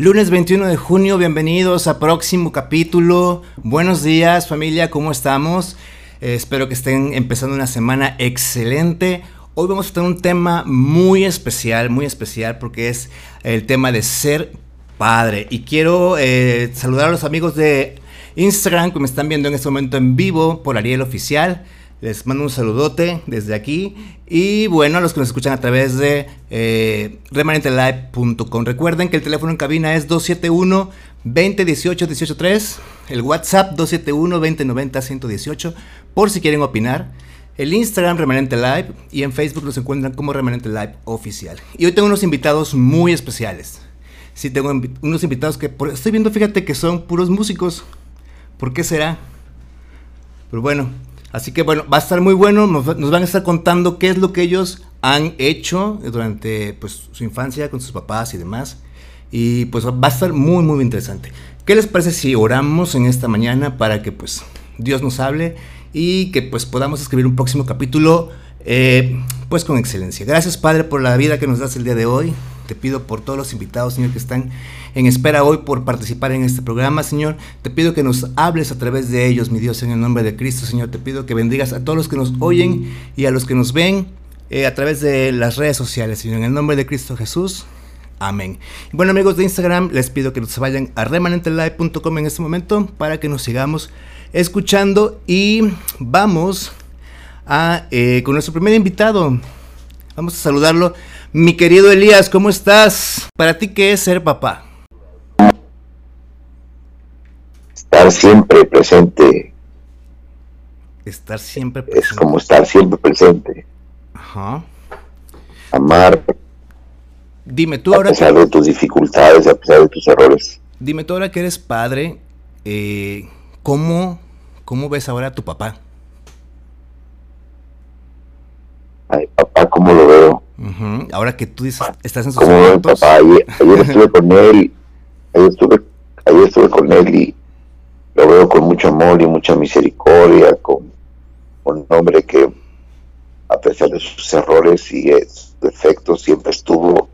Lunes 21 de junio, bienvenidos a próximo capítulo. Buenos días familia, ¿cómo estamos? Eh, espero que estén empezando una semana excelente. Hoy vamos a tener un tema muy especial, muy especial porque es el tema de ser padre. Y quiero eh, saludar a los amigos de Instagram que me están viendo en este momento en vivo por Ariel Oficial. Les mando un saludote desde aquí. Y bueno, a los que nos escuchan a través de eh, remanentelive.com. Recuerden que el teléfono en cabina es 271 2018 183. El WhatsApp 271 2090 118. Por si quieren opinar. El Instagram Remanente Live. Y en Facebook los encuentran como Remanente Live Oficial. Y hoy tengo unos invitados muy especiales. Sí, tengo unos invitados que estoy viendo, fíjate que son puros músicos. ¿Por qué será? Pero bueno, Así que bueno, va a estar muy bueno, nos, van a estar contando qué es lo que ellos han hecho durante pues, su infancia con sus papás y demás. Y pues va a estar muy, muy interesante. ¿Qué les parece si oramos en esta mañana para que pues Dios nos hable y que pues podamos escribir un próximo capítulo eh, pues con excelencia? Gracias Padre por la vida que nos das el día de hoy. Te pido por todos los invitados, Señor, que están en espera hoy por participar en este programa, Señor. Te pido que nos hables a través de ellos, mi Dios, en el nombre de Cristo, Señor. Te pido que bendigas a todos los que nos oyen y a los que nos ven eh, a través de las redes sociales, Señor. En el nombre de Cristo Jesús. Amén. Bueno amigos de Instagram, les pido que se vayan a remanentelive.com en este momento para que nos sigamos escuchando y vamos a, eh, con nuestro primer invitado. Vamos a saludarlo. Mi querido Elías, ¿cómo estás? ¿Para ti qué es ser papá? Estar siempre presente. Estar siempre presente. Es como estar siempre presente. Ajá. Amar. Dime tú ahora. A pesar de tus dificultades, a pesar de tus errores. Dime tú ahora que eres padre, eh, ¿cómo, ¿cómo ves ahora a tu papá? Ay, papá, ¿cómo lo veo? Ahora que tú dices, estás en sus ¿Cómo papá? Ayer, estuve con él, ayer estuve, ayer estuve con él y lo veo con mucho amor y mucha misericordia, con, un hombre que a pesar de sus errores y sus defectos siempre estuvo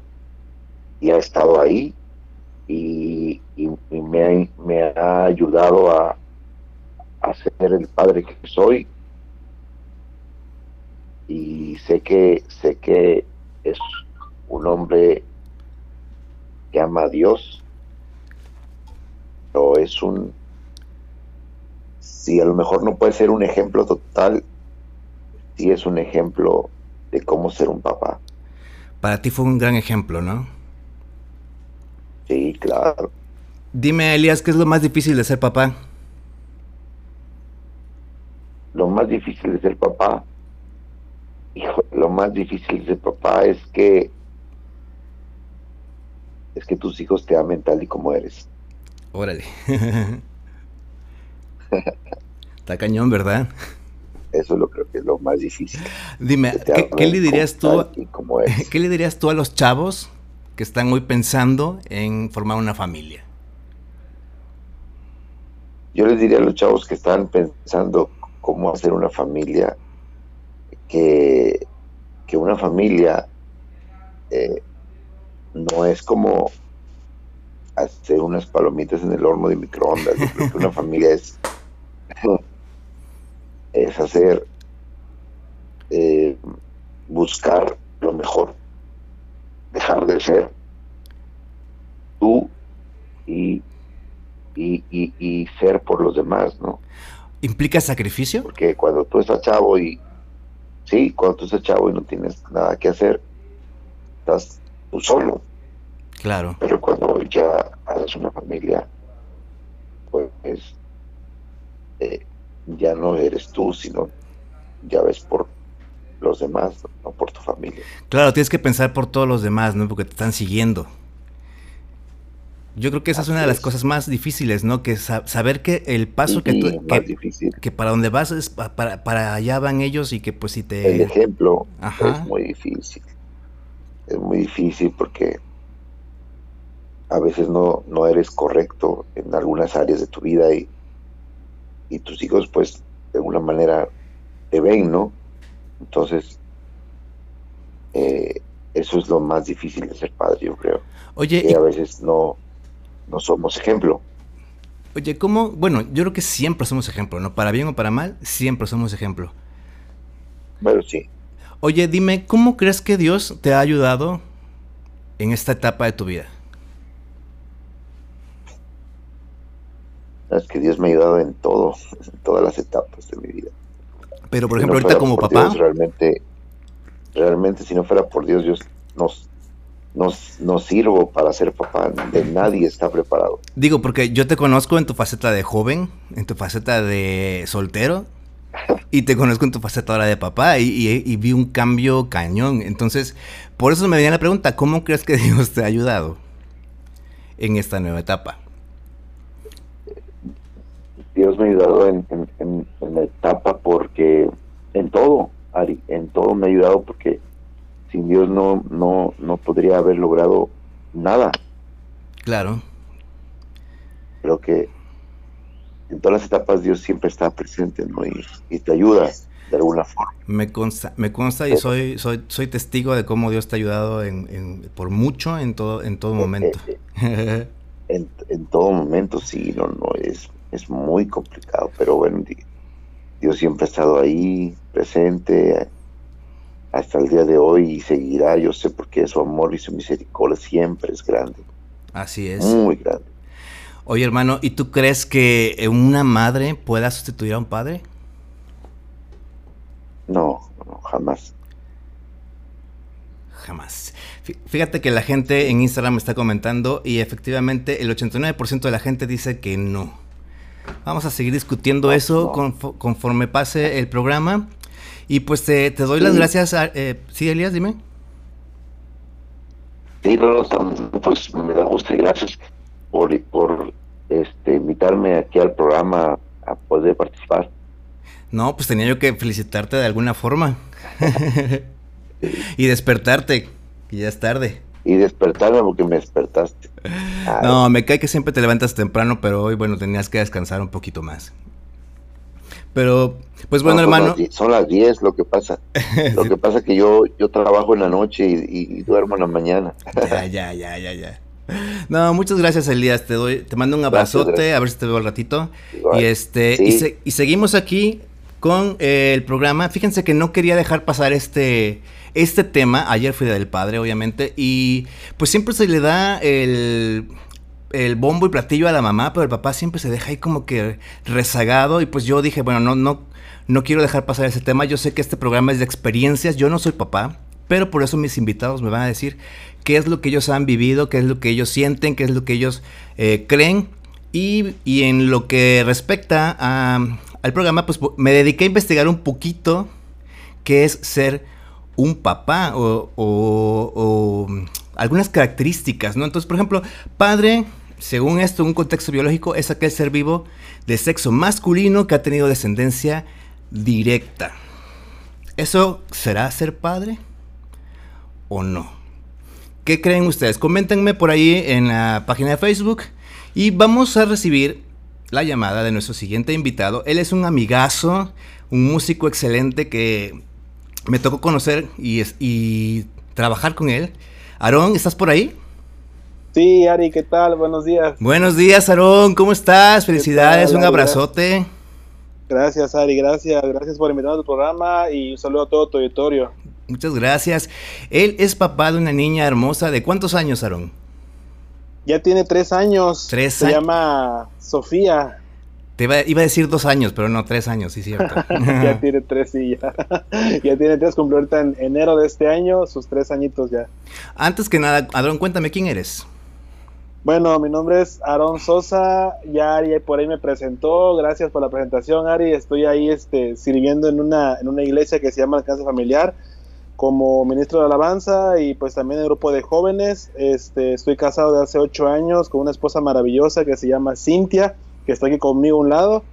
y ha estado ahí y, me, ha, ayudado a, a ser el padre que soy. Y sé que sé que es un hombre que ama a Dios pero es un si a lo mejor no puede ser un ejemplo total sí es un ejemplo de cómo ser un papá para ti fue un gran ejemplo no sí claro dime Elías qué es lo más difícil de ser papá lo más difícil de ser papá hijo, lo más difícil de papá es que es que tus hijos te amen tal y como eres. Órale. Está cañón, ¿verdad? Eso lo creo que es lo más difícil. Dime, ¿qué, le dirías tú? ¿Qué le dirías tú a los chavos que están hoy pensando en formar una familia? Yo les diría a los chavos que están pensando cómo hacer una familia que, una familia eh, no es como hacer unas palomitas en el horno de microondas. que una familia es, es hacer, eh, buscar lo mejor, dejar de ser tú y, y, y ser por los demás, ¿no? ¿Implica sacrificio? Porque cuando tú estás chavo y, Sí, cuando tú estás chavo y no tienes nada que hacer, estás tú solo. Claro. Pero cuando ya haces una familia, pues eh, ya no eres tú, sino ya ves por los demás, no por tu familia. Claro, tienes que pensar por todos los demás, ¿no? Porque te están siguiendo. Yo creo que esa es una de las cosas más difíciles, ¿no? Que saber que el paso que tú... Que, para donde vas es para, para allá van ellos y que pues si te... El ejemplo es muy difícil. Es muy difícil porque a veces no, no eres correcto en algunas áreas de tu vida y, y tus hijos pues de alguna manera te ven, ¿no? Entonces, eh, eso es lo más difícil de ser padre, yo creo. Oye, que a veces no, no somos ejemplo. Oye, ¿cómo? Bueno, yo creo que siempre somos ejemplo, ¿no? Para bien o para mal, siempre somos ejemplo. Bueno, sí. Oye, dime, ¿cómo crees que Dios te ha ayudado en esta etapa de tu vida? Es que Dios me ha ayudado en todo, en todas las etapas de mi vida. Pero, por ejemplo, ahorita como papá. realmente, realmente, si no fuera por Dios, yo no, no, sirvo para ser papá. De nadie está preparado. Digo, porque yo te conozco en tu faceta de joven, en tu faceta de soltero, y te conozco en tu faceta ahora de papá y, vi un cambio cañón. Entonces, por eso me venía la pregunta, ¿cómo crees que Dios te ha ayudado en esta nueva etapa? Dios me ha ayudado en, la etapa porque en todo, Ari, en todo me ha ayudado porque sin Dios no, no, no podría haber logrado nada. Claro. Creo que en todas las etapas Dios siempre está presente, ¿no? Y, te ayuda de alguna forma. Me consta, me consta y soy, soy, soy testigo de cómo Dios te ha ayudado en, por mucho en todo, en todo momento. en, en todo momento, sí, no, no, es, es muy complicado, pero bueno, Dios siempre ha estado ahí, presente, hasta el día de hoy y seguirá, yo sé porque su amor y su misericordia siempre es grande. Así es. Muy grande. Oye, hermano, ¿y tú crees que una madre pueda sustituir a un padre? No, no, jamás. Jamás. Fíjate que la gente en Instagram está comentando y efectivamente el 89% de la gente dice que no. Vamos a seguir discutiendo eso conforme pase el programa. Y pues te, doy las gracias. A, eh, sí, Elías, dime. Sí, pues me da gusto y gracias por, por este, invitarme aquí al programa a poder participar. No, pues tenía yo que felicitarte de alguna forma. y despertarte, que ya es tarde. Y despertarme porque me despertaste. No, me cae que siempre te levantas temprano, pero hoy, bueno, tenías que descansar un poquito más. Pero, pues bueno, hermano. Son las 10 lo que pasa. Lo que pasa es que yo, yo trabajo en la noche y, duermo en la mañana. ya, ya, ya, ya, ya. No, muchas gracias, Elías. Te doy, te mando un abrazote, a ver si te veo al ratito. Y este, y, seguimos aquí con eh, el programa. Fíjense que no quería dejar pasar este, este tema. Ayer fui del padre, obviamente. Y pues siempre se le da el el bombo y platillo a la mamá, pero el papá siempre se deja ahí como que rezagado y pues yo dije, bueno, no, no, no quiero dejar pasar ese tema, yo sé que este programa es de experiencias, yo no soy papá, pero por eso mis invitados me van a decir qué es lo que ellos han vivido, qué es lo que ellos sienten, qué es lo que ellos eh, creen y, en lo que respecta al programa, pues me dediqué a investigar un poquito qué es ser un papá o, o algunas características, ¿no? Entonces, por ejemplo, padre según esto, un contexto biológico es aquel ser vivo de sexo masculino que ha tenido descendencia directa. ¿Eso será ser padre o no? ¿Qué creen ustedes? Coméntenme por ahí en la página de Facebook y vamos a recibir la llamada de nuestro siguiente invitado. Él es un amigazo, un músico excelente que me tocó conocer y, y trabajar con él. Aarón, ¿estás por ahí? Sí, Ari, ¿qué tal? Buenos días. Buenos días, Aarón, ¿cómo estás? Felicidades, un abrazote. Gracias, Ari, gracias. Gracias por invitarme al programa y un saludo a todo tu auditorio. Muchas gracias. Él es papá de una niña hermosa. ¿De cuántos años, Aarón? Ya tiene tres años. Tres Se llama Sofía. Te iba, a decir dos años, pero no, tres años, sí, cierto. ya tiene tres, sí, ya. ya tiene tres, cumplió ahorita en enero de este año, sus tres añitos ya. Antes que nada, Aarón, cuéntame quién eres. Bueno, mi nombre es Aaron Sosa, ya Ari por ahí me presentó, gracias por la presentación Ari, estoy ahí este, sirviendo en una, en una iglesia que se llama Alcance Familiar como ministro de alabanza y pues también el grupo de jóvenes, este, estoy casado de hace ocho años con una esposa maravillosa que se llama Cintia, que está aquí conmigo a un lado.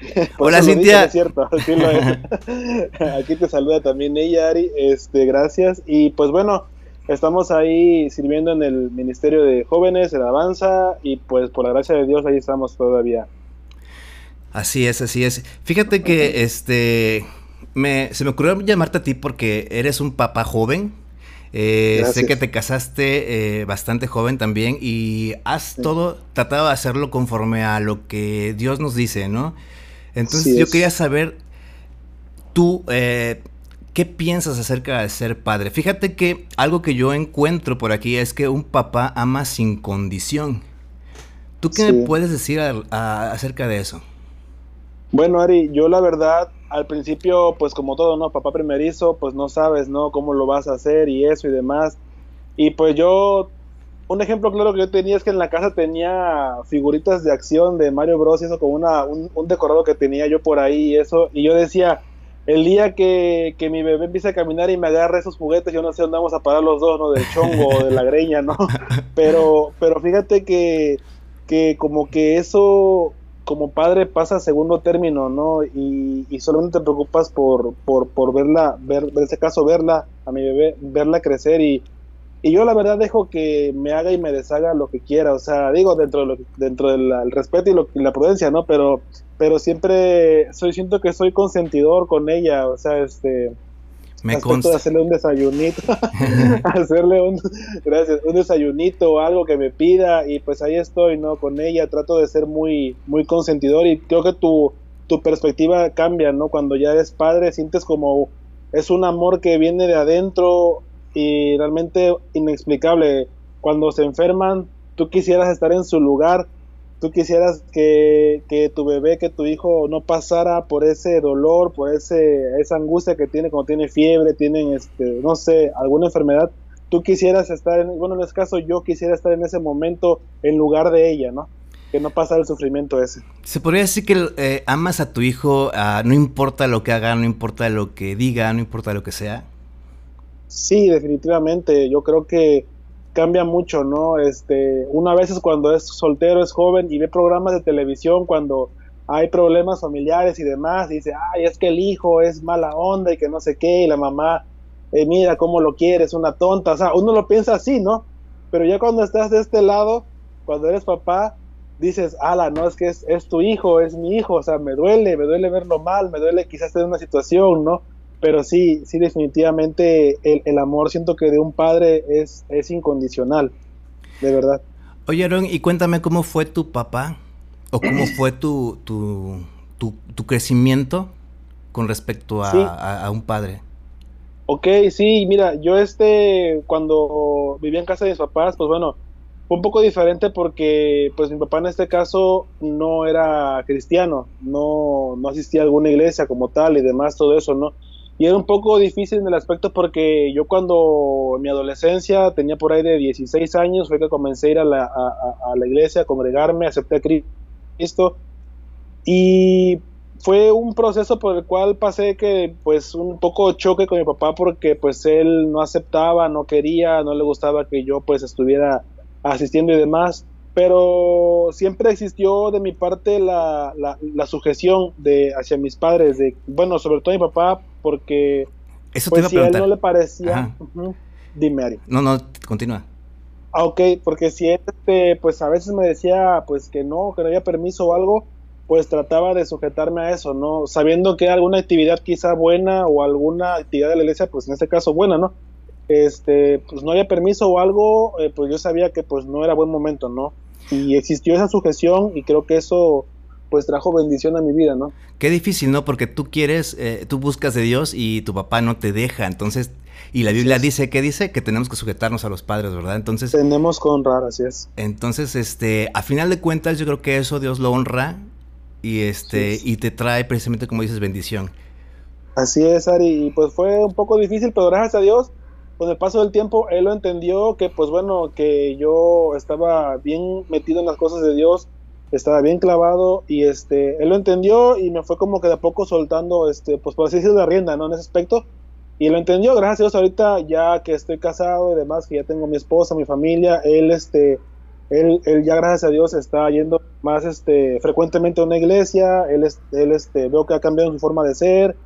Hola Cintia. es cierto, aquí te saluda también ella Ari, este, gracias y pues bueno, Estamos ahí sirviendo en el Ministerio de Jóvenes, en Avanza, y pues por la gracia de Dios ahí estamos todavía. Así es, así es. Fíjate que este me, se me ocurrió llamarte a ti porque eres un papá joven, Eh, sé que te casaste eh, bastante joven también y has todo tratado de hacerlo conforme a lo que Dios nos dice, ¿no? Entonces yo quería saber, tú, eh, ¿qué piensas acerca de ser padre? Fíjate que algo que yo encuentro por aquí es que un papá ama sin condición. ¿Tú qué me puedes decir acerca de eso? Bueno, Ari, yo la verdad, al principio, pues como todo, ¿no? Papá primerizo, pues no sabes, ¿no? Cómo lo vas a hacer y eso y demás. Y pues yo, un ejemplo claro que yo tenía es que en la casa tenía figuritas de acción de Mario Bros. y eso como una, un, decorado que tenía yo por ahí y eso. Y yo decía, el día que, que, mi bebé empiece a caminar y me agarre esos juguetes, yo no sé dónde vamos a parar los dos, ¿no? Del chongo o de la greña, ¿no? Pero, pero fíjate que, que como que eso como padre pasa a segundo término, ¿no? Y, y solamente te preocupas por, por, por verla, ver, en este caso verla, a mi bebé, verla crecer y, y yo la verdad dejo que me haga y me deshaga lo que quiera, o sea, digo dentro de lo, dentro del respeto y, la prudencia, ¿no? Pero, pero siempre soy, siento que soy consentidor con ella, o sea, este, me consta. de hacerle un desayunito, hacerle un, gracias, un desayunito o algo que me pida y pues ahí estoy, ¿no? Con ella trato de ser muy, muy consentidor y creo que tu, tu perspectiva cambia, ¿no? Cuando ya eres padre sientes como es un amor que viene de adentro y realmente inexplicable. Cuando se enferman, tú quisieras estar en su lugar, tú quisieras que, tu bebé, que tu hijo no pasara por ese dolor, por ese, esa angustia que tiene cuando tiene fiebre, tienen, este, no sé, alguna enfermedad, tú quisieras estar, en, bueno, en este caso yo quisiera estar en ese momento en lugar de ella, ¿no? Que no pasara el sufrimiento ese. Se podría decir que eh, amas a tu hijo, ah, no importa lo que haga, no importa lo que diga, no importa lo que sea. Sí, definitivamente. Yo creo que cambia mucho, ¿no? Este, una vez es cuando es soltero, es joven y ve programas de televisión cuando hay problemas familiares y demás, y dice, ay, es que el hijo es mala onda y que no sé qué, y la mamá, eh, mira cómo lo quiere, es una tonta, o sea, uno lo piensa así, ¿no? Pero ya cuando estás de este lado, cuando eres papá, dices, ala, no, es que es, es tu hijo, es mi hijo, o sea, me duele, me duele verlo mal, me duele quizás tener una situación, ¿no? Pero sí, sí, definitivamente el, amor siento que de un padre es, es incondicional, de verdad. Oye, Aaron, y cuéntame cómo fue tu papá o cómo fue tu, tu, tu, crecimiento con respecto a, un padre. Ok, sí, mira, yo este, cuando vivía en casa de mis papás, pues bueno, fue un poco diferente porque pues mi papá en este caso no era cristiano, no, no asistía a alguna iglesia como tal y demás, todo eso, ¿no? Y era un poco difícil en el aspecto porque yo cuando mi adolescencia tenía por ahí de 16 años fue que comencé a ir a la, a, la iglesia, a congregarme, acepté a Cristo. Y fue un proceso por el cual pasé que pues un poco choque con mi papá porque pues él no aceptaba, no quería, no le gustaba que yo pues estuviera asistiendo y demás pero siempre existió de mi parte la, la, sujeción de hacia mis padres, de bueno, sobre todo mi papá, porque Eso pues, si a, él no le parecía, dime Ari. No, no, continúa. Ah, ok, porque si él, este, pues a veces me decía, pues que no, que no había permiso o algo, pues trataba de sujetarme a eso, ¿no? Sabiendo que alguna actividad quizá buena o alguna actividad de la iglesia, pues en este caso buena, ¿no? Este, pues no había permiso o algo, eh, pues yo sabía que pues no era buen momento, ¿no? Y existió esa sujeción y creo que eso pues trajo bendición a mi vida, ¿no? Qué difícil, ¿no? Porque tú quieres, eh, tú buscas de Dios y tu papá no te deja, entonces, y la Biblia dice, ¿qué dice? Que tenemos que sujetarnos a los padres, ¿verdad? Entonces... Tenemos que honrar, así es. Entonces, este, a final de cuentas, yo creo que eso Dios lo honra y este, y te trae precisamente, como dices, bendición. Así es, Ari, y pues fue un poco difícil, pero gracias a Dios con el paso del tiempo, él lo entendió que, pues bueno, que yo estaba bien metido en las cosas de Dios, estaba bien clavado y este, él lo entendió y me fue como que de a poco soltando, este, pues por así decirlo, la rienda, ¿no? En ese aspecto. Y lo entendió, gracias a Dios, ahorita ya que estoy casado y demás, que ya tengo mi esposa, mi familia, él, este, él, él ya gracias a Dios está yendo más, este, frecuentemente a una iglesia, él, él, este, veo que ha cambiado su forma de ser,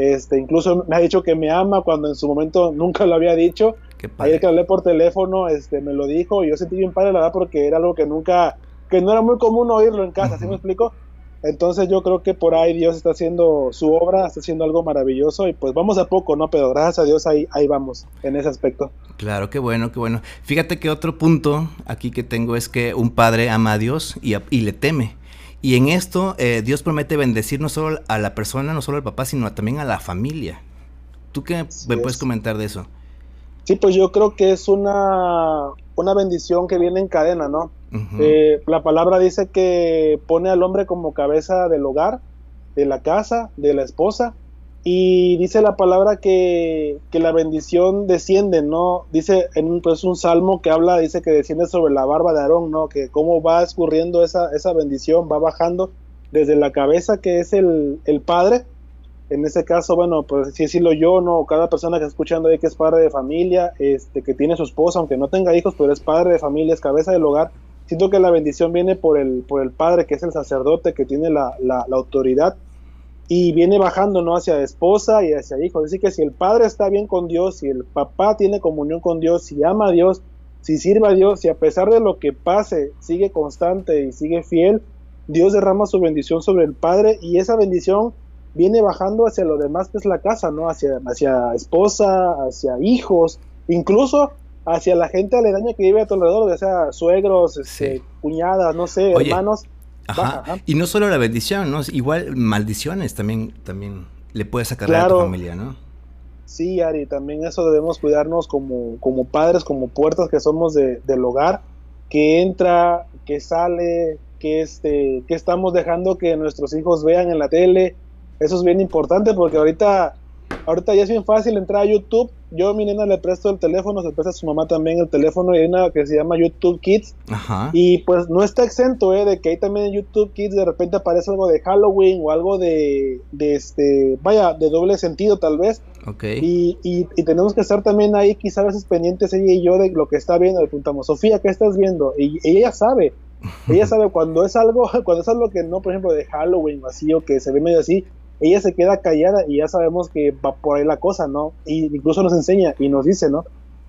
este, incluso me ha dicho que me ama cuando en su momento nunca lo había dicho. Ayer que hablé por teléfono, este, me lo dijo y yo sentí bien padre la verdad porque era algo que nunca, que no era muy común oírlo en casa, ¿sí me explico? Entonces yo creo que por ahí Dios está haciendo su obra, está haciendo algo maravilloso y pues vamos a poco, ¿no? Pero gracias a Dios ahí, ahí vamos en ese aspecto. Claro, qué bueno, qué bueno. Fíjate que otro punto aquí que tengo es que un padre ama a Dios y, y le teme. Y en esto eh, Dios promete bendecir no solo a la persona, no solo al papá, sino también a la familia. ¿Tú qué me puedes comentar de eso? Sí, pues yo creo que es una, una bendición que viene en cadena, ¿no? Eh, la palabra dice que pone al hombre como cabeza del hogar, de la casa, de la esposa, y dice la palabra que, la bendición desciende, ¿no? Dice en un, pues un salmo que habla, dice que desciende sobre la barba de Aarón, ¿no? Que cómo va escurriendo esa, esa bendición, va bajando desde la cabeza que es el, el padre, en ese caso, bueno, pues si decirlo yo, no, cada persona que está escuchando ahí que es padre de familia, este, que tiene su esposa, aunque no tenga hijos, pero es padre de familia, es cabeza del hogar, siento que la bendición viene por el, por el padre, que es el sacerdote, que tiene la, la, autoridad, y viene bajando, ¿no? Hacia esposa y hacia hijo. Así que si el padre está bien con Dios, si el papá tiene comunión con Dios, si ama a Dios, si sirve a Dios, si a pesar de lo que pase, sigue constante y sigue fiel, Dios derrama su bendición sobre el padre y esa bendición viene bajando hacia lo demás que es la casa, ¿no? Hacia, hacia esposa, hacia hijos, incluso hacia la gente aledaña que vive a tu alrededor, ya sea suegros, este, cuñadas, no sé, hermanos. Ajá. Y no solo la bendición, ¿no? Igual maldiciones también, también le puedes sacar a tu familia, ¿no? Sí, Ari, también eso debemos cuidarnos como, como padres, como puertas que somos de, del hogar, que entra, que sale, que, este, que estamos dejando que nuestros hijos vean en la tele. Eso es bien importante porque ahorita ahorita ya es bien fácil entrar a YouTube. Yo a mi nena le presto el teléfono, se presta a su mamá también el teléfono y hay una que se llama YouTube Kids. Ajá. Y pues no está exento, ¿eh? De que ahí también en YouTube Kids de repente aparece algo de Halloween o algo de, de este, vaya, de doble sentido tal vez. Ok. Y, y, tenemos que estar también ahí quizás a veces pendientes ella y yo de lo que está viendo. Le preguntamos, Sofía, ¿qué estás viendo? Y, ella sabe. Ella sabe cuando es algo, cuando es algo que no, por ejemplo, de Halloween o así, o que se ve medio así, ella se queda callada y ya sabemos que va por ahí la cosa, ¿no? Y incluso nos enseña y nos dice, ¿no?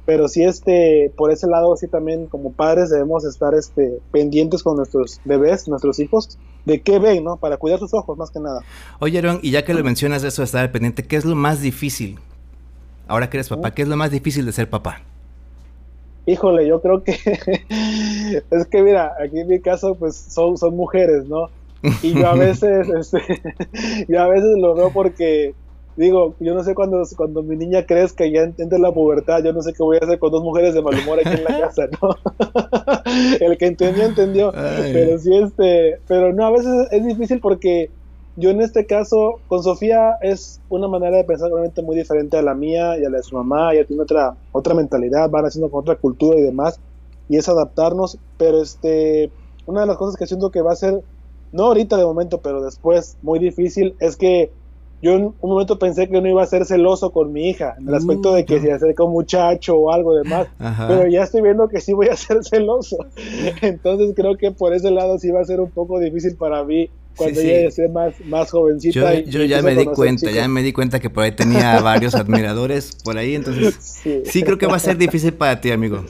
Pero sí, este, por ese lado, sí también como padres debemos estar este, pendientes con nuestros bebés, nuestros hijos, de qué ven, ¿no? Para cuidar sus ojos, más que nada. Oye, Aaron, y ya que lo mencionas de eso de estar pendiente, ¿qué es lo más difícil? Ahora que eres papá, ¿qué es lo más difícil de ser papá? Híjole, yo creo que es que mira, aquí en mi caso pues son, son mujeres, ¿no? Y yo a veces, este, yo a veces lo veo porque digo, yo no sé cuando, cuando mi niña crezca y ya entre la pubertad, yo no sé qué voy a hacer con dos mujeres de mal humor aquí en la casa, ¿no? El que entendió, entendió. Pero sí, este, pero no, a veces es difícil porque yo en este caso, con Sofía es una manera de pensar realmente muy diferente a la mía y a la de su mamá, ella tiene otra, otra mentalidad, van haciendo con otra cultura y demás, y es adaptarnos, pero este, una de las cosas que siento que va a ser no ahorita de momento, pero después, muy difícil, es que yo en un momento pensé que no iba a ser celoso con mi hija, en el aspecto de que se acerca un muchacho o algo demás, pero ya estoy viendo que sí voy a ser celoso. Entonces creo que por ese lado sí va a ser un poco difícil para mí cuando ella esté más, más jovencita. Yo, ya me di cuenta, ya me di cuenta que por ahí tenía varios admiradores por ahí, entonces sí creo que va a ser difícil para ti, amigo.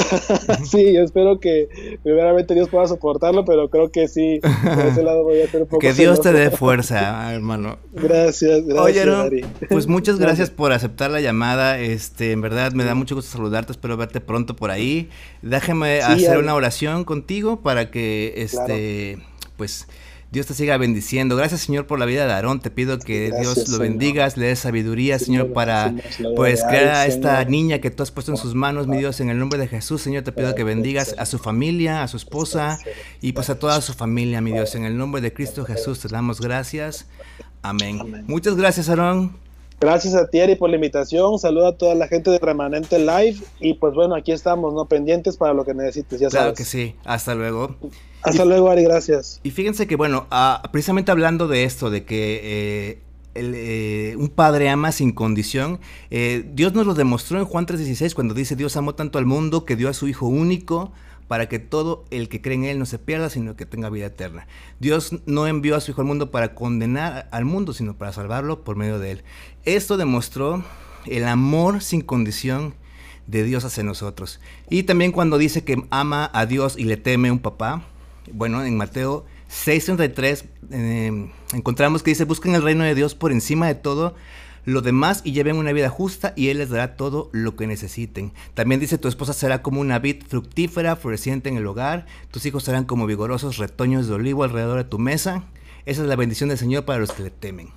sí, yo espero que primeramente Dios pueda soportarlo, pero creo que sí, por ese lado voy a hacer un poco. Que Dios te dé fuerza, hermano. Gracias, gracias. Oye, pues muchas gracias por aceptar la llamada. Este, en verdad me da mucho gusto saludarte, espero verte pronto por ahí. Déjame hacer una oración contigo para que este pues Dios te siga bendiciendo. Gracias, Señor, por la vida de Aarón. Te pido que Dios lo bendigas, le dé sabiduría, Señor, para pues crear a esta niña que tú has puesto en sus manos, mi Dios, en el nombre de Jesús, Señor, te pido que bendigas a su familia, a su esposa y pues a toda su familia, mi Dios. En el nombre de Cristo Jesús te damos gracias. Amén. Muchas gracias, Aarón. Gracias a ti, Ari, por la invitación. Saluda a toda la gente de Remanente Live. Y pues bueno, aquí estamos, ¿no? Pendientes para lo que necesites, ya sabes. Claro que sí. Hasta luego. Hasta luego, Ari, gracias. Y fíjense que, bueno, ah, precisamente hablando de esto, de que eh, eh, un padre ama sin condición, eh, Dios nos lo demostró en Juan 3:16 cuando dice, Dios amó tanto al mundo que dio a su Hijo único para que todo el que cree en Él no se pierda, sino que tenga vida eterna. Dios no envió a su Hijo al mundo para condenar al mundo, sino para salvarlo por medio de Él. Esto demostró el amor sin condición de Dios hacia nosotros. Y también cuando dice que ama a Dios y le teme un papá, bueno, en Mateo 6.33 eh, encontramos que dice, busquen el reino de Dios por encima de todo lo demás y lleven una vida justa y Él les dará todo lo que necesiten. También dice, tu esposa será como una vid fructífera, floreciente en el hogar, tus hijos serán como vigorosos retoños de olivo alrededor de tu mesa. Esa es la bendición del Señor para los que le temen.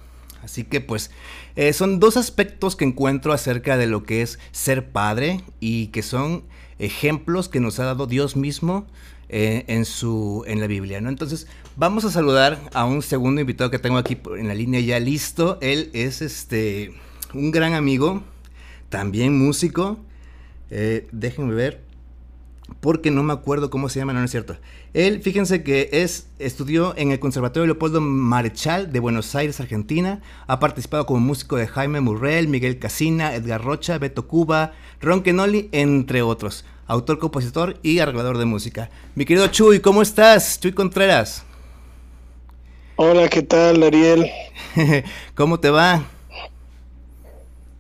Así que pues eh, son dos aspectos que encuentro acerca de lo que es ser padre y que son ejemplos que nos ha dado Dios mismo eh, en, su, en la Biblia. ¿no? Entonces vamos a saludar a un segundo invitado que tengo aquí en la línea ya listo. Él es este, un gran amigo, también músico. Eh, déjenme ver porque no me acuerdo cómo se llama, no, es cierto. Él, fíjense que es, estudió en el Conservatorio Leopoldo Marechal de Buenos Aires, Argentina. Ha participado como músico de Jaime Murrell, Miguel Casina, Edgar Rocha, Beto Cuba, Ron Kenoli, entre otros. Autor, compositor y arreglador de música. Mi querido Chuy, ¿cómo estás? Chuy Contreras. Hola, ¿qué tal, Ariel? ¿Cómo te va?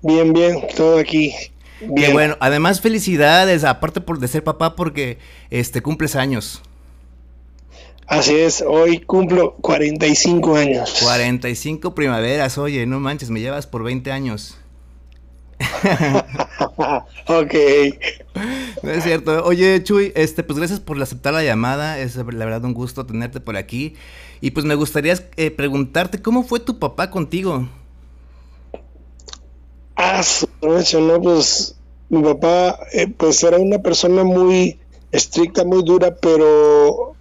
Bien, bien, todo aquí Bien. bueno, además felicidades, aparte por de ser papá porque este cumples años. Así es, hoy cumplo 45 años. 45 primaveras, oye, no manches, me llevas por 20 años. ok. No es cierto. Oye, Chuy, este, pues gracias por aceptar la llamada. Es la verdad un gusto tenerte por aquí. Y pues me gustaría eh, preguntarte, ¿cómo fue tu papá contigo? Ah, no, pues mi papá eh, pues era una persona muy estricta, muy dura, pero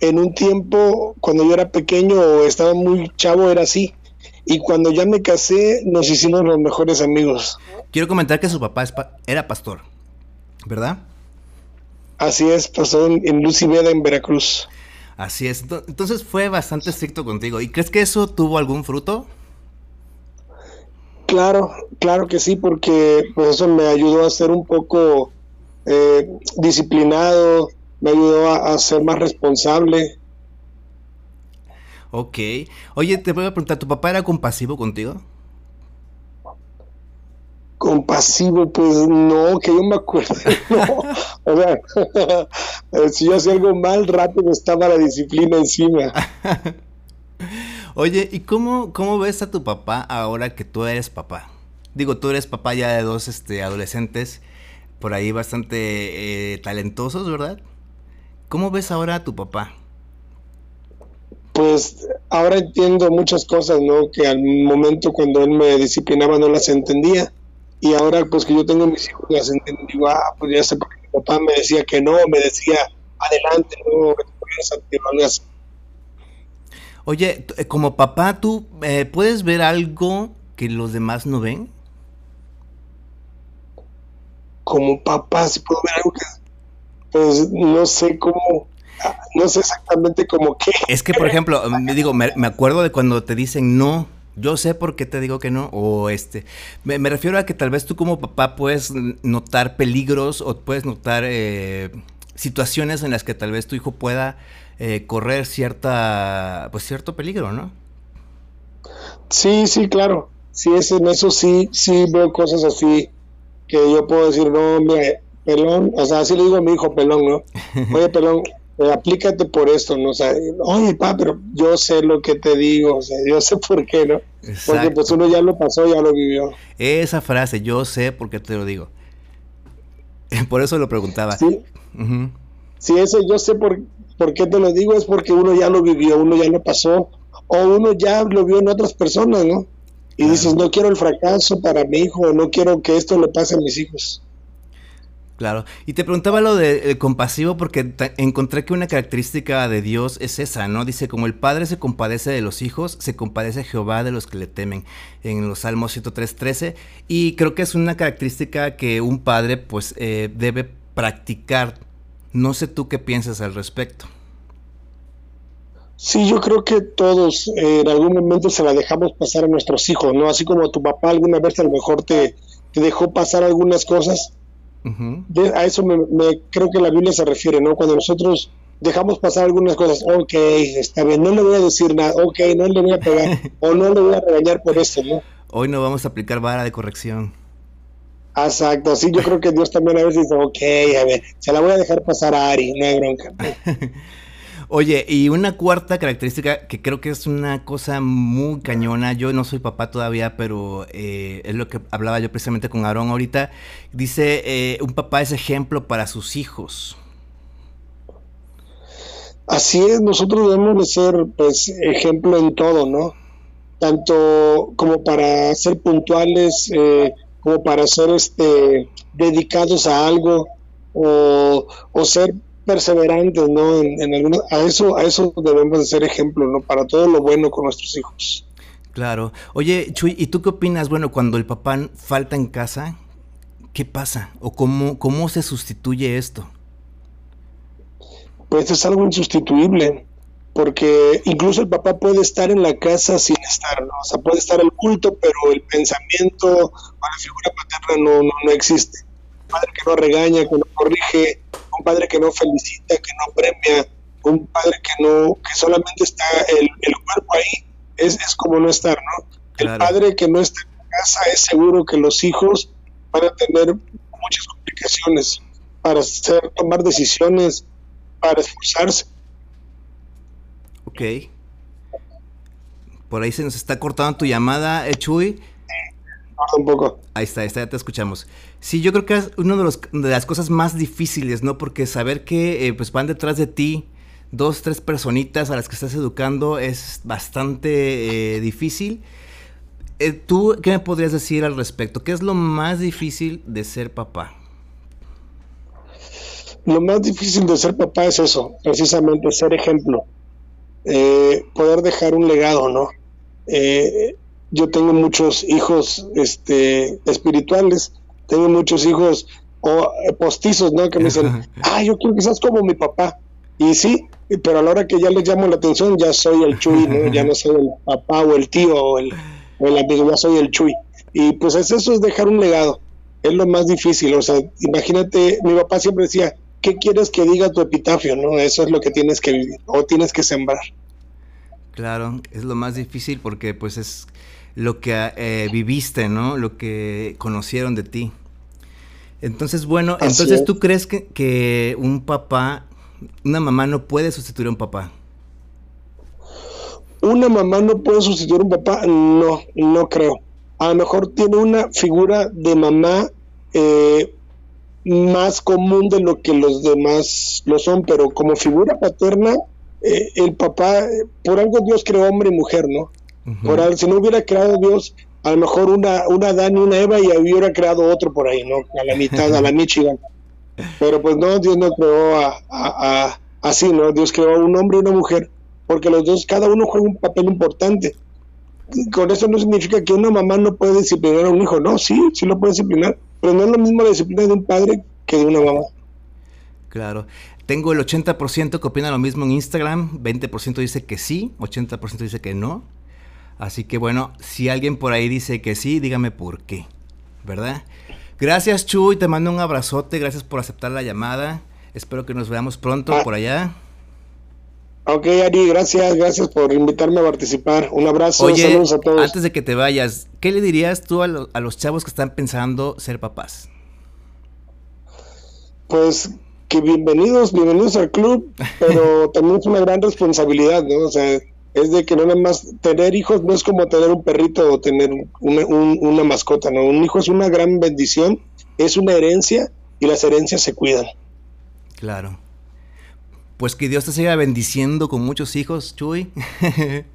en un tiempo cuando yo era pequeño o estaba muy chavo era así. Y cuando ya me casé nos hicimos los mejores amigos. Quiero comentar que su papá era pastor, ¿verdad? Así es, pasó en, Lucibeda, en Veracruz. Así es, entonces fue bastante estricto contigo. ¿Y crees que eso tuvo algún fruto? Claro, claro que sí, porque pues, eso me ayudó a ser un poco eh, disciplinado, me ayudó a, ser más responsable. Ok. Oye, te voy a preguntar, ¿tu papá era compasivo contigo? Compasivo, pues no, que yo me acuerdo. O sea, si yo hacía algo mal, rápido estaba la disciplina encima. Oye, ¿y cómo, cómo ves a tu papá ahora que tú eres papá? Digo, tú eres papá ya de dos este, adolescentes por ahí bastante eh, talentosos, ¿verdad? ¿Cómo ves ahora a tu papá? Pues ahora entiendo muchas cosas, ¿no? Que al momento cuando él me disciplinaba no las entendía. Y ahora pues que yo tengo mis hijos las entendí. Digo, ah, pues ya sé por qué mi papá me decía que no, me decía adelante, no, no Oye, eh, como papá, ¿tú eh, puedes ver algo que los demás no ven? Como papá, si puedo ver algo que, pues no sé cómo, no sé exactamente cómo qué. Es que, por ejemplo, me digo, me, acuerdo de cuando te dicen no, yo sé por qué te digo que no, o este, me, refiero a que tal vez tú como papá puedes notar peligros o puedes notar eh, situaciones en las que tal vez tu hijo pueda eh, correr cierta, pues cierto peligro, ¿no? Sí, sí, claro. Sí, es en eso sí, sí veo cosas así que yo puedo decir, no, mira, pelón, o sea, así le digo a mi hijo pelón, ¿no? Oye, pelón, aplícate por esto, ¿no? O sea, oye, pa, pero yo sé lo que te digo, o sea, yo sé por qué, ¿no? Porque pues uno ya lo pasó, ya lo vivió. Esa frase, yo sé por qué te lo digo. Por eso lo preguntaba. Sí. Sí, ese yo sé por, ¿Por qué te lo digo? Es porque uno ya lo vivió, uno ya lo pasó, o uno ya lo vio en otras personas, ¿no? Y dices, no quiero el fracaso para mi hijo, no quiero que esto le pase a mis hijos. Claro, y te preguntaba lo de compasivo porque encontré que una característica de Dios es esa, ¿no? Dice, como el Padre se compadece de los hijos, se compadece Jehová de los que le temen, en los Salmos 103, 13, y creo que es una característica que un padre pues eh, debe practicar no sé tú qué piensas al respecto. Sí, yo creo que todos eh, en algún momento se la dejamos pasar a nuestros hijos, ¿no? Así como tu papá alguna vez a lo mejor te, dejó pasar algunas cosas. A eso me, creo que la Biblia se refiere, ¿no? Cuando nosotros dejamos pasar algunas cosas, ok, está bien, no le voy a decir nada, ok, no le voy a pegar, o no le voy a regañar por esto, ¿no? Hoy no vamos a aplicar vara de corrección. Exacto, sí, yo creo que Dios también a veces dice, ok, a ver, se la voy a dejar pasar a Ari, no hay bronca. Oye, y una cuarta característica que creo que es una cosa muy cañona, yo no soy papá todavía, pero eh, es lo que hablaba yo precisamente con Aarón ahorita, dice, eh, un papá es ejemplo para sus hijos. Así es, nosotros debemos de ser pues ejemplo en todo, ¿no? Tanto como para ser puntuales, eh, como para ser este dedicados a algo o, o ser perseverantes, ¿no? En, a eso, a eso debemos de ser ejemplo, ¿no? Para todo lo bueno con nuestros hijos. Claro. Oye, Chuy, ¿y tú qué opinas? Bueno, cuando el papá falta en casa, ¿qué pasa? ¿O cómo, cómo se sustituye esto? Pues es algo insustituible, porque incluso el papá puede estar en la casa sin estar, ¿no? O sea, puede estar el culto, pero el pensamiento o la figura paterna no, no, no existe. Un padre que no regaña, que no corrige, un padre que no felicita, que no premia, un padre que no, que solamente está el, cuerpo ahí, es, es, como no estar, ¿no? El padre que no está en casa es seguro que los hijos van a tener muchas complicaciones para hacer, tomar decisiones, para esforzarse. Ok. Por ahí se nos está cortando tu llamada, eh, Chuy. Un poco. Ahí está, ahí está, ya te escuchamos. Sí, yo creo que es una de, de las cosas más difíciles, ¿no? Porque saber que eh, pues van detrás de ti dos, tres personitas a las que estás educando es bastante eh, difícil. Eh, ¿Tú qué me podrías decir al respecto? ¿Qué es lo más difícil de ser papá? Lo más difícil de ser papá es eso, precisamente ser ejemplo, poder dejar un legado, ¿no? Yo tengo muchos hijos este, espirituales, tengo muchos hijos o eh, postizos, ¿no? Que me dicen, ah, yo quiero que seas como mi papá. Y sí, pero a la hora que ya les llamo la atención, ya soy el Chuy, ¿no? Ya no soy el papá o el tío o el, o el amigo, ya soy el Chuy. Y pues es eso, es dejar un legado. Es lo más difícil. O sea, imagínate, mi papá siempre decía, ¿qué quieres que diga tu epitafio? ¿No? Eso es lo que tienes que vivir o tienes que sembrar. Claro, es lo más difícil porque pues es lo que eh, viviste, ¿no? Lo que conocieron de ti. Entonces, bueno, entonces tú crees que, que, un papá, una mamá no puede sustituir a un papá. Una mamá no puede sustituir a un papá, no, no creo. A lo mejor tiene una figura de mamá eh, más común de lo que los demás lo son, pero como figura paterna, eh, el papá, por algo Dios creó hombre y mujer, ¿no? Por si no hubiera creado Dios, a lo mejor una, una Adán y una Eva y hubiera creado otro por ahí, ¿no? A la mitad, a la Michigan. Pero pues no, Dios no creó a, así, ¿no? Dios creó a un hombre y una mujer, porque los dos, cada uno juega un papel importante. Con eso no significa que una mamá no puede disciplinar a un hijo, no, sí, sí lo puede disciplinar, pero no es lo mismo la disciplina de un padre que de una mamá. Claro. Tengo el 80% que opina lo mismo en Instagram, 20% dice que sí, 80% dice que no. Así que bueno, si alguien por ahí dice que sí, dígame por qué, ¿verdad? Gracias Chuy, te mando un abrazote, gracias por aceptar la llamada. Espero que nos veamos pronto ah. por allá. Ok, Ari, gracias, gracias por invitarme a participar. Un abrazo, saludos a todos. Antes de que te vayas, ¿qué le dirías tú a, a los chavos que están pensando ser papás? Pues que bienvenidos, bienvenidos al club, pero también es una gran responsabilidad, ¿no? O sea, es de que no nada más tener hijos no es como tener un perrito o tener una, mascota, ¿no? Un hijo es una gran bendición, es una herencia y las herencias se cuidan. Claro. Pues que Dios te siga bendiciendo con muchos hijos, Chuy.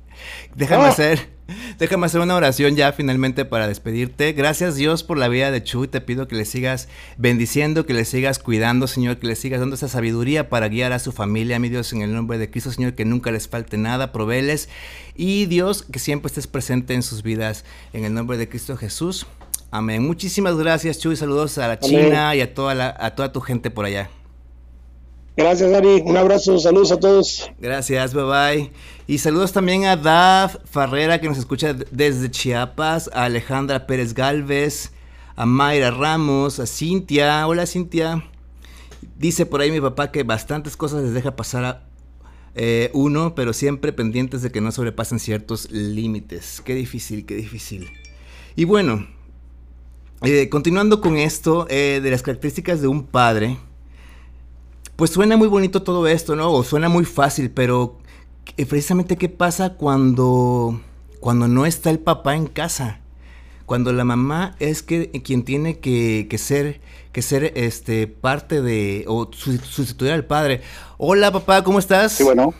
Déjame ah. hacer Déjame hacer una oración ya finalmente para despedirte. Gracias Dios por la vida de Chuy. Te pido que le sigas bendiciendo, que le sigas cuidando, Señor, que le sigas dando esa sabiduría para guiar a su familia, mi Dios, en el nombre de Cristo, Señor, que nunca les falte nada, proveles. Y Dios, que siempre estés presente en sus vidas, en el nombre de Cristo Jesús. Amén. Muchísimas gracias, Chuy. Saludos a la China y a toda, la, a toda tu gente por allá. Gracias, Ari. Un abrazo, saludos a todos. Gracias, bye bye. Y saludos también a Daf Farrera, que nos escucha desde Chiapas, a Alejandra Pérez Galvez, a Mayra Ramos, a Cintia. Hola, Cintia. Dice por ahí mi papá que bastantes cosas les deja pasar a eh, uno, pero siempre pendientes de que no sobrepasen ciertos límites. Qué difícil, qué difícil. Y bueno, eh, continuando con esto, eh, de las características de un padre Pues suena muy bonito todo esto, ¿no? O suena muy fácil, pero eh, precisamente qué pasa cuando, cuando no está el papá en casa. Cuando la mamá es que, quien tiene que, ser, que ser este, parte de, o sustituir al padre. Hola papá, ¿cómo estás? Sí, bueno.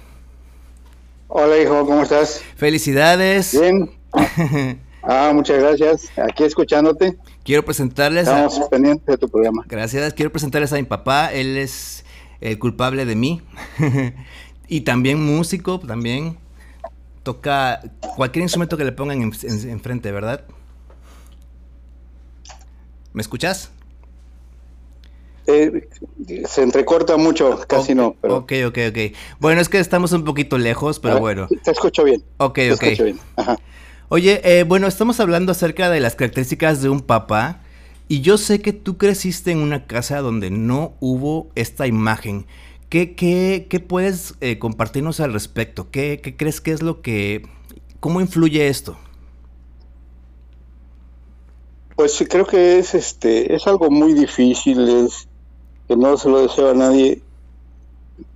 Hola hijo, ¿cómo estás? Felicidades. Bien. ah, muchas gracias. Aquí escuchándote. Quiero presentarles. Estamos pendientes de tu programa. Gracias. Quiero presentarles a mi papá. Él es el culpable de mí. y también músico, también toca cualquier instrumento que le pongan enfrente, ¿verdad? ¿Me escuchas? Eh, se entrecorta mucho, casi no. Pero... Ok, ok, ok. Bueno, es que estamos un poquito lejos, pero bueno. Te escucho bien. Ok, te ok. Escucho bien. Ajá. Oye, eh, bueno, estamos hablando acerca de las características de un papá. Y yo sé que tú creciste en una casa donde no hubo esta imagen. ¿Qué, qué, qué puedes eh, compartirnos al respecto? ¿Qué, ¿Qué, crees que es lo que... ¿Cómo influye esto? Pues sí, creo que es, este, es algo muy difícil, es que no se lo deseo a nadie,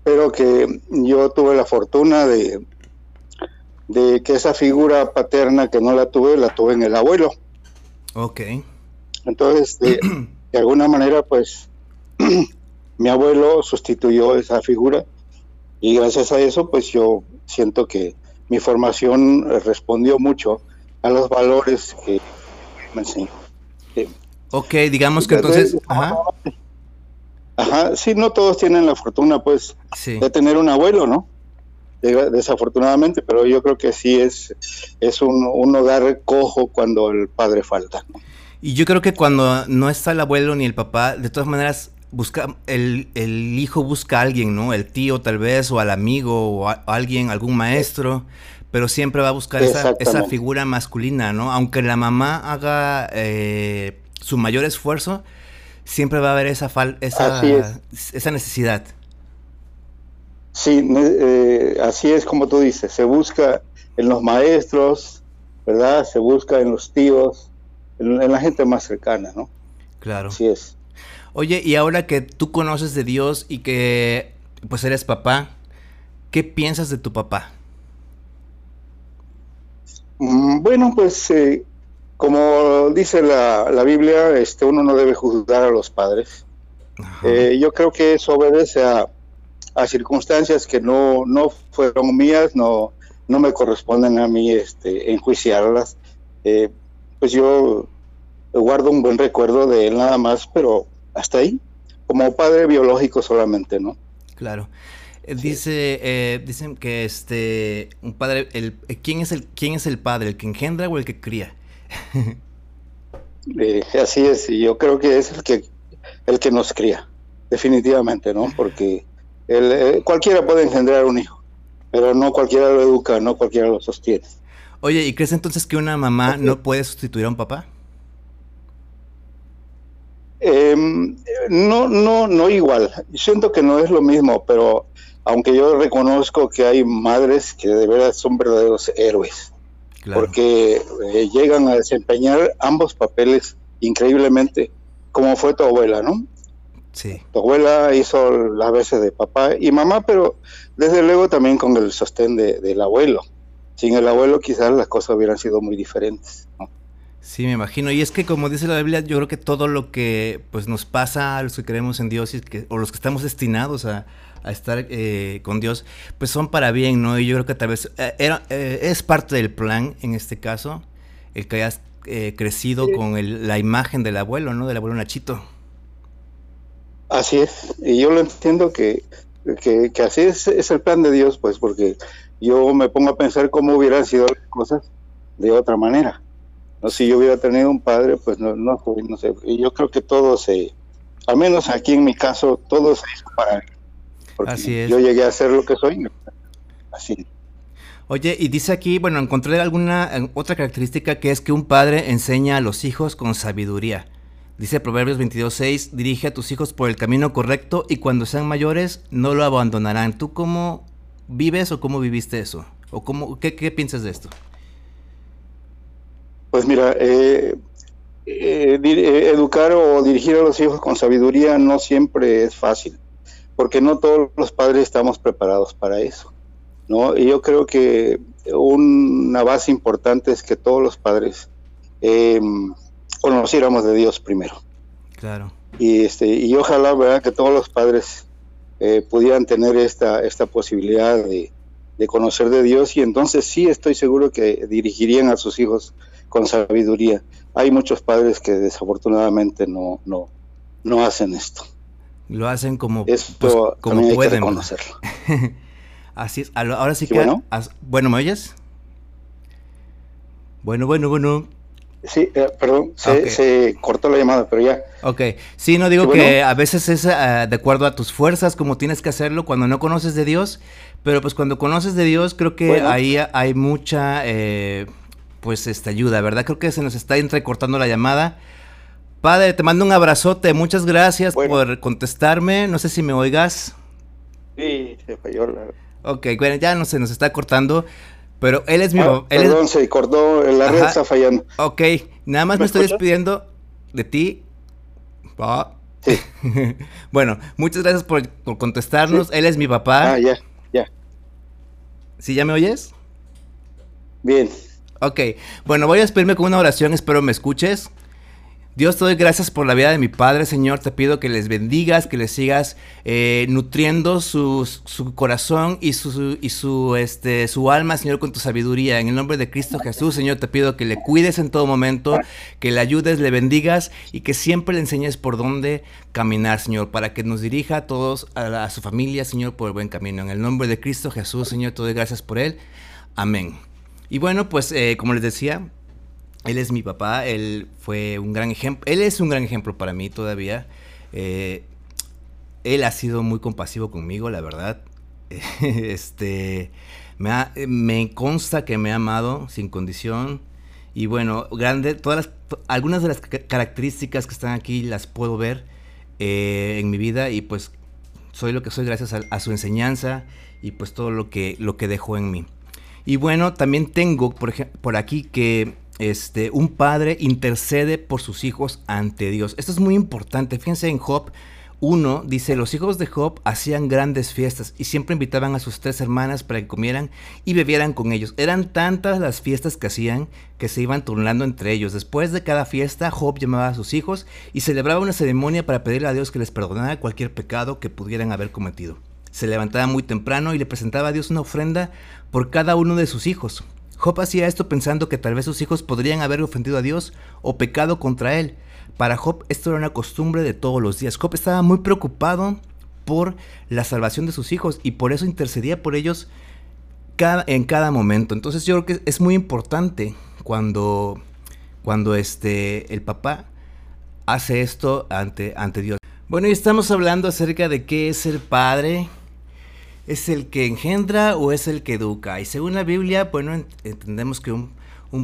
pero que yo tuve la fortuna de, de que esa figura paterna que no la tuve, la tuve en el abuelo. Ok. Entonces, de, alguna manera, pues, mi abuelo sustituyó esa figura y gracias a eso, pues yo siento que mi formación respondió mucho a los valores que me enseñó. Ok, digamos que entonces... Ajá. Ajá, sí, no todos tienen la fortuna, pues, de tener un abuelo, ¿no? desafortunadamente, pero yo creo que sí es, es un, un hogar cojo cuando el padre falta. Y yo creo que cuando no está el abuelo ni el papá, de todas maneras, busca el, el hijo busca a alguien, ¿no? El tío tal vez, o al amigo, o a, alguien, algún maestro, pero siempre va a buscar esa, esa, figura masculina, ¿no? Aunque la mamá haga eh, su mayor esfuerzo, siempre va a haber esa, fal esa, esa necesidad. Sí, eh, así es como tú dices, se busca en los maestros, ¿verdad? Se busca en los tíos, en, la gente más cercana, ¿no? Claro. Así es. Oye, y ahora que tú conoces de Dios y que pues eres papá, ¿qué piensas de tu papá? Mm, bueno, pues eh, como dice la, la, Biblia, este, uno no debe juzgar a los padres. Eh, yo creo que eso obedece a, a circunstancias que no, no fueron mías, no, no me corresponden a mí este, enjuiciarlas. Eh, pues yo guardo un buen recuerdo de él nada más, pero hasta ahí, como padre biológico solamente, ¿no? Claro. Eh, dice, eh, dicen que este, un padre, el, ¿quién, es el, ¿quién es el padre? ¿El que engendra o el que cría? así es, y yo creo que es el que, el que nos cría, definitivamente, ¿no? Porque eh, cualquiera puede engendrar un hijo, pero no cualquiera lo educa, no cualquiera lo sostiene. Oye, ¿y crees entonces que una mamá no puede sustituir a un papá? Em, no, no, no igual. Siento que no es lo mismo, pero aunque yo reconozco que hay madres que de verdad son verdaderos héroes, porque eh, llegan a desempeñar ambos papeles increíblemente, como fue tu abuela, ¿no? Tu abuela hizo las veces de papá y mamá, pero desde luego también con el sostén del abuelo. Sin el abuelo quizás las cosas hubieran sido muy diferentes. Sí, me imagino. Y es que como dice la Biblia, yo creo que todo lo que pues nos pasa a los que creemos en Dios y que, o los que estamos destinados a, estar eh, con Dios, pues son para bien, ¿no? Y yo creo que tal vez eh, era, eh, es parte del plan en este caso, el que hayas crecido con la imagen del abuelo, ¿no? Del abuelo Nachito. Así es, y yo lo entiendo que, que, así es, es, el plan de Dios, pues, porque yo me pongo a pensar cómo hubieran sido las cosas de otra manera. No, si yo hubiera tenido un padre, pues no, no, no sé. Y yo creo que todo se, al menos aquí en mi caso, todo se hizo para mí. Porque así es. Yo llegué a ser lo que soy. Así. Oye, y dice aquí, bueno, encontré alguna otra característica que es que un padre enseña a los hijos con sabiduría. Dice Proverbios 22.6, dirige a tus hijos por el camino correcto y cuando sean mayores no lo abandonarán. ¿Tú cómo vives o cómo viviste eso? ¿O cómo, qué, piensas de esto? Pues mira, eh, eh, eh, educar o dirigir a los hijos con sabiduría no siempre es fácil, porque no todos los padres estamos preparados para eso. ¿no? Y yo creo que una base importante es que todos los padres em, conociéramos de Dios primero. Claro. Y, este, y ojalá ¿verdad? que todos los padres eh, pudieran tener esta, esta posibilidad de, de conocer de Dios y entonces sí estoy seguro que dirigirían a sus hijos con sabiduría. Hay muchos padres que desafortunadamente no, no, no hacen esto. Lo hacen como, esto pues, como pueden. Así es. Ahora sí, que... Bueno? bueno, ¿me oyes? Bueno, bueno, bueno. Sí, eh, perdón, se, cortó la llamada, pero ya. Ok, sí, no digo que a veces es uh, de acuerdo a tus fuerzas, como tienes que hacerlo cuando no conoces de Dios, pero pues cuando conoces de Dios creo que ahí hay mucha, eh, pues, esta ayuda, ¿verdad? Creo que se nos está entrecortando la llamada. Padre, te mando un abrazote, muchas gracias por contestarme, no sé si me oigas. Sí, se falló la... Ok, bueno, ya no se nos está cortando. Pero él es mi ah, Perdón, se cortó, la red está fallando. Ok, nada más me, estoy despidiendo de ti. Sí. bueno, muchas gracias por, contestarnos. Él es mi papá. Ah, ya, ya. ¿Sí ya me oyes? Bien. Ok, bueno, voy a despedirme con una oración, espero me escuches. Dios, te doy gracias por la vida de mi padre, Señor. Te pido que les bendigas, que les sigas eh, nutriendo su, corazón y, su, y su, este, su alma, Señor, con tu sabiduría. En el nombre de Cristo Jesús, Señor, te pido que le cuides en todo momento, que le ayudes, le bendigas y que siempre le enseñes por dónde caminar, Señor, para que nos dirija a todos, a, a su familia, Señor, por el buen camino. En el nombre de Cristo Jesús, Señor, te doy gracias por él. Amén. Y bueno, pues eh, como les decía, él es mi papá, él fue un gran ejemplo, él es un gran ejemplo para mí todavía. Eh, él ha sido muy compasivo conmigo, la verdad. este, me, me consta que me ha amado sin condición. Y bueno, grande, todas algunas de las características que están aquí las puedo ver eh, en mi vida y pues soy lo que soy gracias a, su enseñanza y pues todo lo que, lo que dejó en mí. Y bueno, también tengo por, aquí que este, un padre intercede por sus hijos ante Dios. Esto es muy importante. Fíjense en Job 1, dice, los hijos de Job hacían grandes fiestas y siempre invitaban a sus tres hermanas para que comieran y bebieran con ellos. Eran tantas las fiestas que hacían que se iban turnando entre ellos. Después de cada fiesta, Job llamaba a sus hijos y celebraba una ceremonia para pedirle a Dios que les perdonara cualquier pecado que pudieran haber cometido. Se levantaba muy temprano y le presentaba a Dios una ofrenda por cada uno de sus hijos. Job hacía esto pensando que tal vez sus hijos podrían haber ofendido a Dios o pecado contra él. Para Job esto era una costumbre de todos los días. Job estaba muy preocupado por la salvación de sus hijos y por eso intercedía por ellos en cada momento. Entonces yo creo que es muy importante cuando, cuando este, el papá hace esto ante, ante Dios. Bueno, y estamos hablando acerca de qué es el padre, ¿Es el que engendra o es el que educa? Y según la Biblia, bueno, entendemos que un,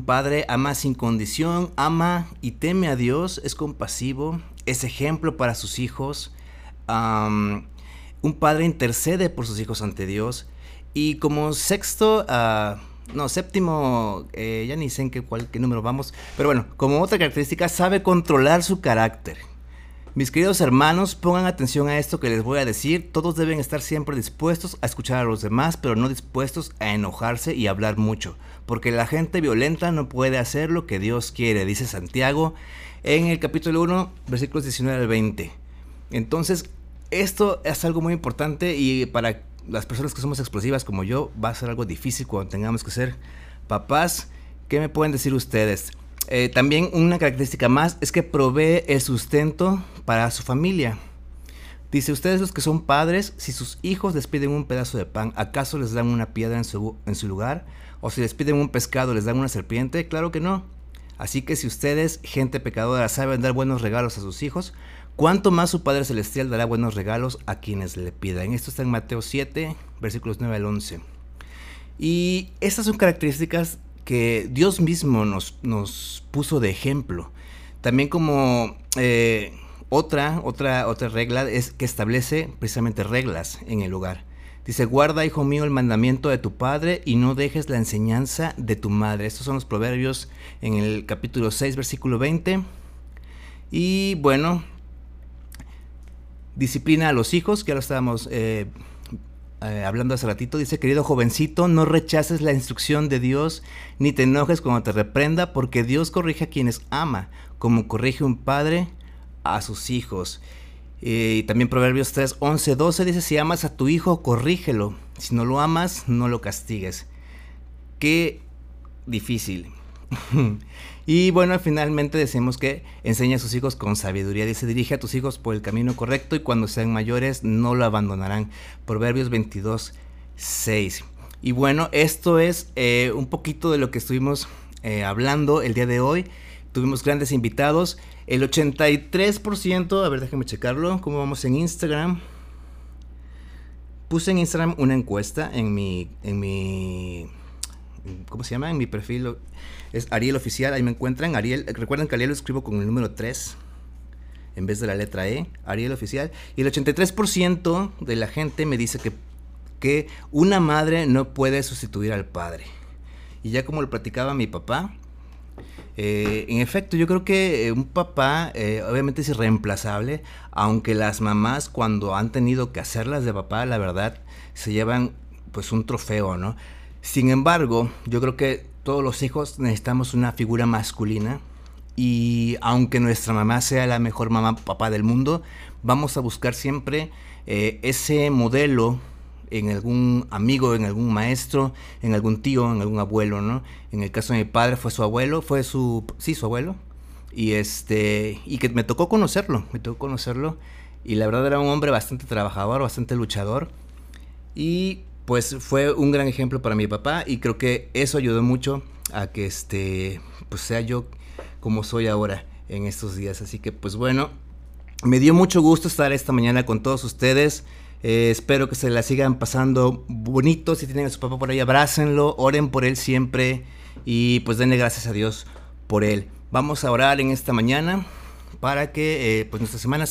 padre ama sin condición, ama y teme a Dios, es compasivo, es ejemplo para sus hijos. un padre intercede por sus hijos ante Dios. Y como sexto, uh, no, séptimo, eh, ya ni sé en qué, cuál, qué número vamos, pero bueno, como otra característica, sabe controlar su carácter. Mis queridos hermanos, pongan atención a esto que les voy a decir. Todos deben estar siempre dispuestos a escuchar a los demás, pero no dispuestos a enojarse y hablar mucho. Porque la gente violenta no puede hacer lo que Dios quiere, dice Santiago en el capítulo 1, versículos 19 al 20. Entonces, esto es algo muy importante y para las personas que somos explosivas como yo, va a ser algo difícil cuando tengamos que ser papás. ¿Qué me pueden decir ustedes? Eh, también una característica más es que provee el sustento para su familia. Dice, ustedes los que son padres, si sus hijos les piden un pedazo de pan, ¿acaso les dan una piedra en su, en su lugar? ¿O si les piden un pescado, les dan una serpiente? Claro que no. Así que si ustedes, gente pecadora, saben dar buenos regalos a sus hijos, ¿cuánto más su Padre Celestial dará buenos regalos a quienes le pidan? Esto está en Mateo 7, versículos 9 al 11. Y estas son características que Dios mismo nos, nos puso de ejemplo. También como eh, otra, otra, otra regla es que establece precisamente reglas en el hogar. Dice, guarda, hijo mío, el mandamiento de tu padre y no dejes la enseñanza de tu madre. Estos son los proverbios en el capítulo 6, versículo 20. Y bueno, Disciplina a los hijos, que ahora estábamos eh, eh, hablando hace ratito, dice, querido jovencito, no rechaces la instrucción de Dios, ni te enojes cuando te reprenda, porque Dios corrige a quienes ama, como corrige un padre a sus hijos. Y también Proverbios 3, 11, 12 dice, si amas a tu hijo, corrígelo. Si no lo amas, no lo castigues. Qué difícil. y bueno, finalmente decimos que enseña a sus hijos con sabiduría. Dice, dirige a tus hijos por el camino correcto y cuando sean mayores no lo abandonarán. Proverbios 22, 6. Y bueno, esto es eh, un poquito de lo que estuvimos eh, hablando el día de hoy. Tuvimos grandes invitados. El 83%, a ver, déjenme checarlo. ¿Cómo vamos en Instagram? Puse en Instagram una encuesta en mi, en mi, ¿cómo se llama? En mi perfil es Ariel Oficial, ahí me encuentran. Ariel, recuerden que Ariel lo escribo con el número 3 en vez de la letra E, Ariel Oficial. Y el 83% de la gente me dice que, que una madre no puede sustituir al padre. Y ya como lo platicaba mi papá, eh, en efecto, yo creo que eh, un papá eh, obviamente es irreemplazable, aunque las mamás cuando han tenido que hacerlas de papá, la verdad, se llevan pues un trofeo, ¿no? Sin embargo, yo creo que todos los hijos necesitamos una figura masculina y aunque nuestra mamá sea la mejor mamá papá del mundo, vamos a buscar siempre ese modelo en algún amigo, en algún maestro, en algún tío, en algún abuelo, ¿no? En el caso de mi padre fue su abuelo, fue su, sí, su abuelo, y este, y que me tocó conocerlo, me tocó conocerlo, y la verdad era un hombre bastante trabajador, bastante luchador, y pues fue un gran ejemplo para mi papá, y creo que eso ayudó mucho a que este, pues sea yo como soy ahora en estos días, así que pues bueno, me dio mucho gusto estar esta mañana con todos ustedes. Eh, espero que se la sigan pasando bonito. Si tienen a su papá por ahí, abrácenlo, oren por él siempre y pues denle gracias a Dios por él. Vamos a orar en esta mañana para que eh, pues nuestra semana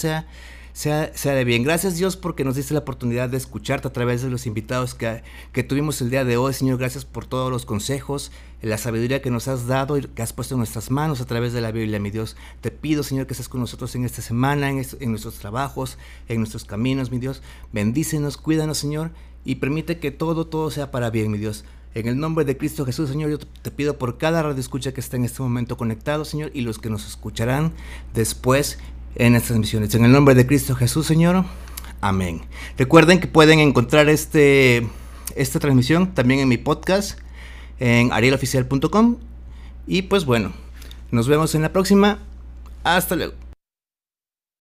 sea sea, de bien. Gracias Dios porque nos diste la oportunidad de escucharte a través de los invitados que, que tuvimos el día de hoy. Señor, gracias por todos los consejos, la sabiduría que nos has dado y que has puesto en nuestras manos a través de la Biblia, mi Dios. Te pido, Señor, que estés con nosotros en esta semana, en, en nuestros trabajos, en nuestros caminos, mi Dios. Bendícenos, cuídanos, Señor, y permite que todo, todo sea para bien, mi Dios. En el nombre de Cristo Jesús, Señor, yo te pido por cada radio escucha que está en este momento conectado, Señor, y los que nos escucharán después en estas misiones. En el nombre de Cristo Jesús, Señor. Amén. Recuerden que pueden encontrar este, esta transmisión también en mi podcast en arieloficial.com. Y pues bueno, nos vemos en la próxima. Hasta luego.